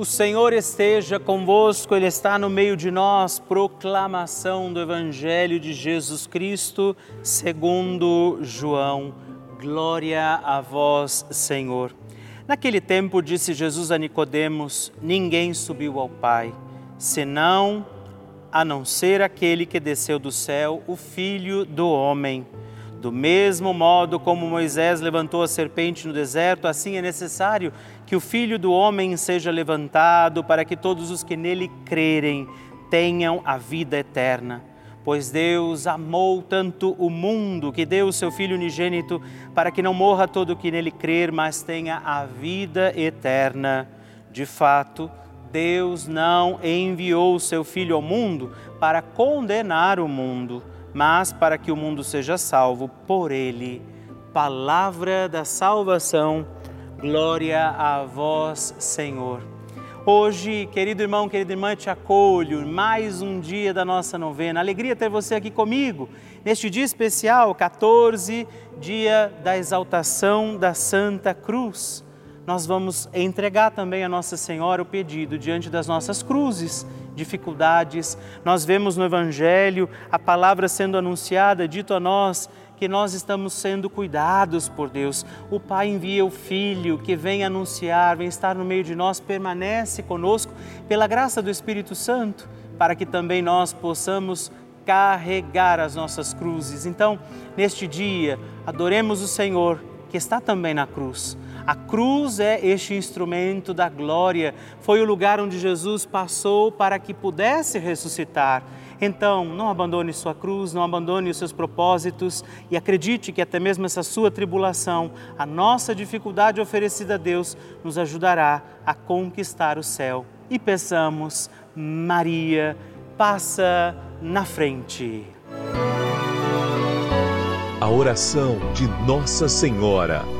O Senhor esteja convosco, Ele está no meio de nós. Proclamação do Evangelho de Jesus Cristo, segundo João. Glória a vós, Senhor. Naquele tempo disse Jesus a Nicodemos: Ninguém subiu ao Pai, senão a não ser aquele que desceu do céu, o Filho do homem. Do mesmo modo como Moisés levantou a serpente no deserto, assim é necessário que o Filho do Homem seja levantado para que todos os que nele crerem tenham a vida eterna. Pois Deus amou tanto o mundo que deu o seu Filho unigênito para que não morra todo o que nele crer, mas tenha a vida eterna. De fato, Deus não enviou o seu Filho ao mundo para condenar o mundo mas para que o mundo seja salvo por ele. Palavra da salvação, glória a vós, Senhor. Hoje, querido irmão, querida irmã, te acolho, mais um dia da nossa novena. Alegria ter você aqui comigo, neste dia especial, 14, dia da exaltação da Santa Cruz. Nós vamos entregar também a Nossa Senhora o pedido diante das nossas cruzes dificuldades. Nós vemos no Evangelho a palavra sendo anunciada, dito a nós que nós estamos sendo cuidados por Deus. O Pai envia o Filho que vem anunciar, vem estar no meio de nós, permanece conosco pela graça do Espírito Santo, para que também nós possamos carregar as nossas cruzes. Então, neste dia, adoremos o Senhor que está também na cruz. A cruz é este instrumento da glória, foi o lugar onde Jesus passou para que pudesse ressuscitar. Então, não abandone sua cruz, não abandone os seus propósitos e acredite que até mesmo essa sua tribulação, a nossa dificuldade oferecida a Deus, nos ajudará a conquistar o céu. E peçamos, Maria, passa na frente. A oração de Nossa Senhora.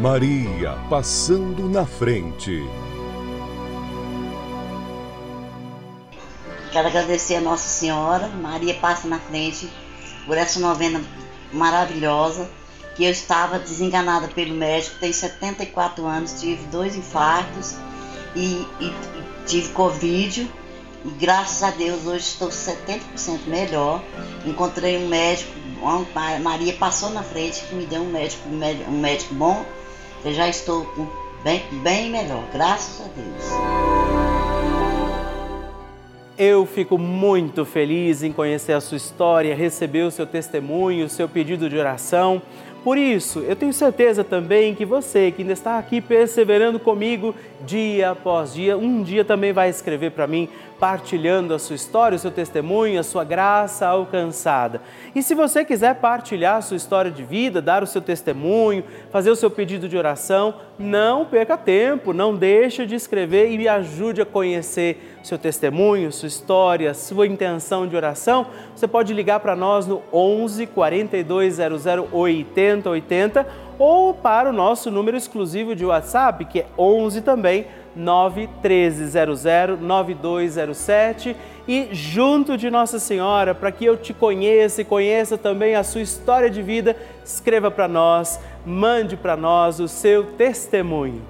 Maria passando na frente. Quero agradecer a Nossa Senhora, Maria passa na frente, por essa novena maravilhosa, que eu estava desenganada pelo médico, tenho 74 anos, tive dois infartos e, e, e tive Covid. E graças a Deus hoje estou 70% melhor. Encontrei um médico, Maria passou na frente que me deu um médico, um médico bom eu já estou bem, bem melhor, graças a Deus. Eu fico muito feliz em conhecer a sua história, receber o seu testemunho, o seu pedido de oração. Por isso, eu tenho certeza também que você que ainda está aqui perseverando comigo dia após dia, um dia também vai escrever para mim, partilhando a sua história, o seu testemunho, a sua graça alcançada. E se você quiser partilhar a sua história de vida, dar o seu testemunho, fazer o seu pedido de oração, não perca tempo, não deixe de escrever e me ajude a conhecer seu testemunho, sua história, sua intenção de oração. Você pode ligar para nós no 11 4200 8080 ou para o nosso número exclusivo de WhatsApp, que é 11 também 91300 9207 e junto de Nossa Senhora, para que eu te conheça e conheça também a sua história de vida, escreva para nós, mande para nós o seu testemunho.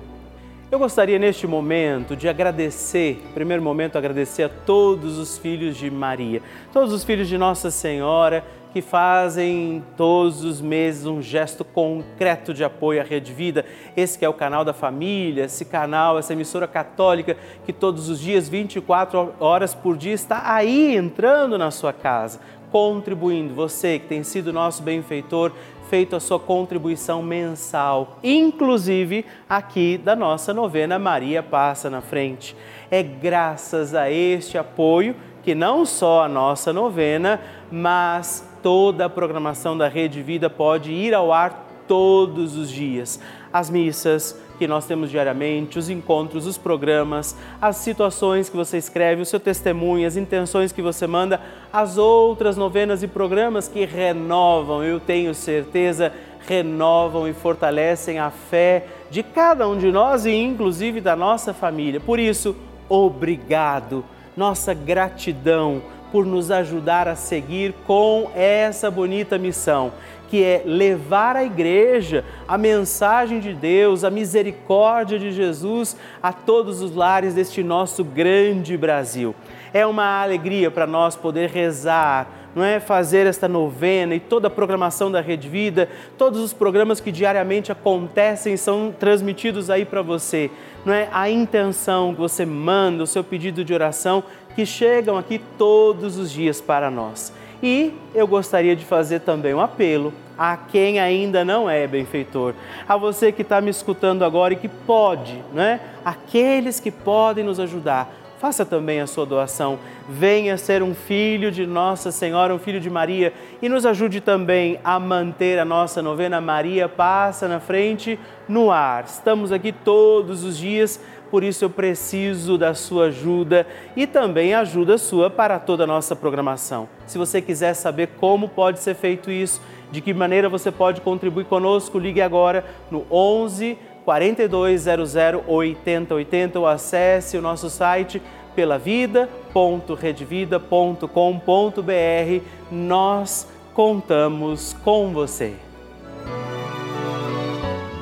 Eu gostaria neste momento de agradecer, primeiro momento agradecer a todos os filhos de Maria, todos os filhos de Nossa Senhora que fazem todos os meses um gesto concreto de apoio à Rede Vida. Esse é o canal da família, esse canal, essa emissora católica que todos os dias, 24 horas por dia, está aí entrando na sua casa, contribuindo. Você que tem sido nosso benfeitor, feito a sua contribuição mensal, inclusive aqui da nossa novena Maria Passa na Frente. É graças a este apoio que não só a nossa novena, mas toda a programação da Rede Vida pode ir ao ar todos os dias. As missas que nós temos diariamente, os encontros, os programas, as situações que você escreve, o seu testemunho, as intenções que você manda, as outras novenas e programas que renovam, eu tenho certeza, renovam e fortalecem a fé de cada um de nós e inclusive da nossa família. Por isso, obrigado, nossa gratidão por nos ajudar a seguir com essa bonita missão, que é levar a igreja a mensagem de Deus, a misericórdia de Jesus a todos os lares deste nosso grande Brasil. É uma alegria para nós poder rezar, não é fazer esta novena e toda a programação da Rede Vida, todos os programas que diariamente acontecem são transmitidos aí para você. Não é a intenção que você manda, o seu pedido de oração que chegam aqui todos os dias para nós. E eu gostaria de fazer também um apelo a quem ainda não é benfeitor, a você que está me escutando agora e que pode, né? Aqueles que podem nos ajudar. Faça também a sua doação. Venha ser um filho de Nossa Senhora, um filho de Maria e nos ajude também a manter a nossa novena Maria Passa na Frente no ar. Estamos aqui todos os dias por isso eu preciso da sua ajuda e também ajuda sua para toda a nossa programação. Se você quiser saber como pode ser feito isso, de que maneira você pode contribuir conosco, ligue agora no 11 4200 8080 ou acesse o nosso site pelavida.redvida.com.br. Nós contamos com você.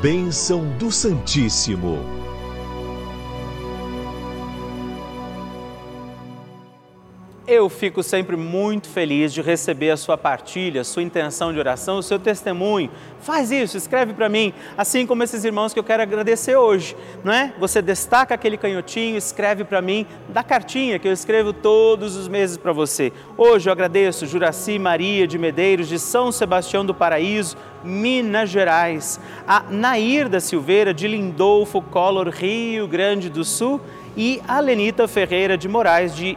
Bênção do Santíssimo. Eu fico sempre muito feliz de receber a sua partilha, a sua intenção de oração, o seu testemunho. Faz isso, escreve para mim, assim como esses irmãos que eu quero agradecer hoje, não é? Você destaca aquele canhotinho, escreve para mim da cartinha que eu escrevo todos os meses para você. Hoje eu agradeço Juraci Maria de Medeiros de São Sebastião do Paraíso, Minas Gerais, a Nair da Silveira de Lindolfo Collor, Rio Grande do Sul e a Lenita Ferreira de Moraes de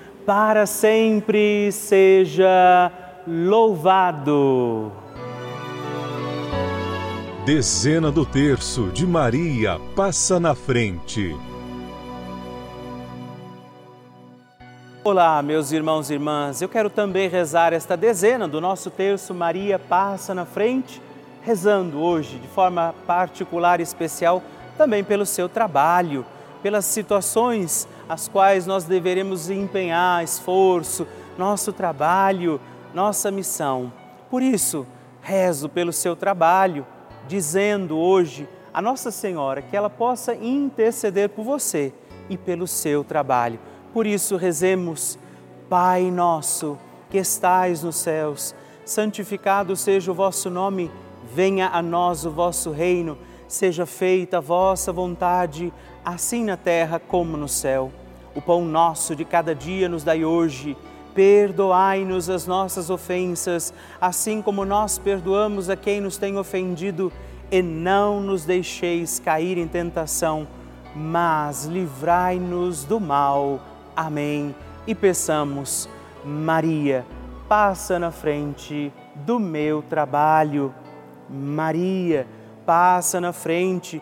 para sempre seja louvado. Dezena do terço de Maria passa na frente. Olá, meus irmãos e irmãs. Eu quero também rezar esta dezena do nosso terço Maria passa na frente, rezando hoje de forma particular e especial também pelo seu trabalho, pelas situações as quais nós deveremos empenhar esforço, nosso trabalho, nossa missão. Por isso, rezo pelo seu trabalho, dizendo hoje a Nossa Senhora que ela possa interceder por você e pelo seu trabalho. Por isso, rezemos, Pai nosso que estais nos céus, santificado seja o vosso nome, venha a nós o vosso reino, seja feita a vossa vontade, assim na terra como no céu. O pão nosso de cada dia nos dai hoje. Perdoai-nos as nossas ofensas, assim como nós perdoamos a quem nos tem ofendido, e não nos deixeis cair em tentação, mas livrai-nos do mal. Amém. E peçamos, Maria, passa na frente do meu trabalho. Maria, passa na frente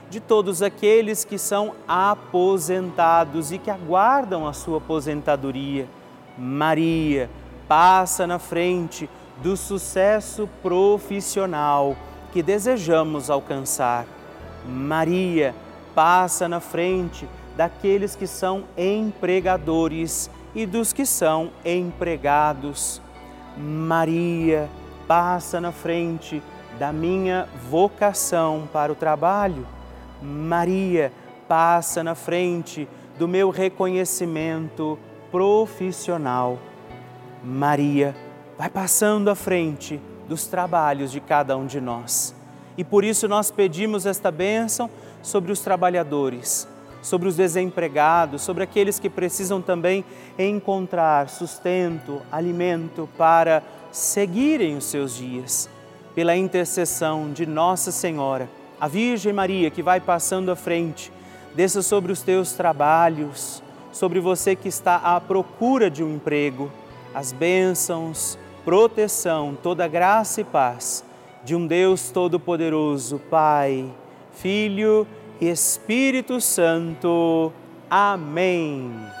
de todos aqueles que são aposentados e que aguardam a sua aposentadoria. Maria passa na frente do sucesso profissional que desejamos alcançar. Maria passa na frente daqueles que são empregadores e dos que são empregados. Maria passa na frente da minha vocação para o trabalho. Maria passa na frente do meu reconhecimento profissional. Maria vai passando à frente dos trabalhos de cada um de nós. E por isso nós pedimos esta bênção sobre os trabalhadores, sobre os desempregados, sobre aqueles que precisam também encontrar sustento, alimento para seguirem os seus dias. Pela intercessão de Nossa Senhora a Virgem Maria que vai passando à frente, desça sobre os teus trabalhos, sobre você que está à procura de um emprego, as bênçãos, proteção, toda graça e paz de um Deus Todo-Poderoso, Pai, Filho e Espírito Santo. Amém.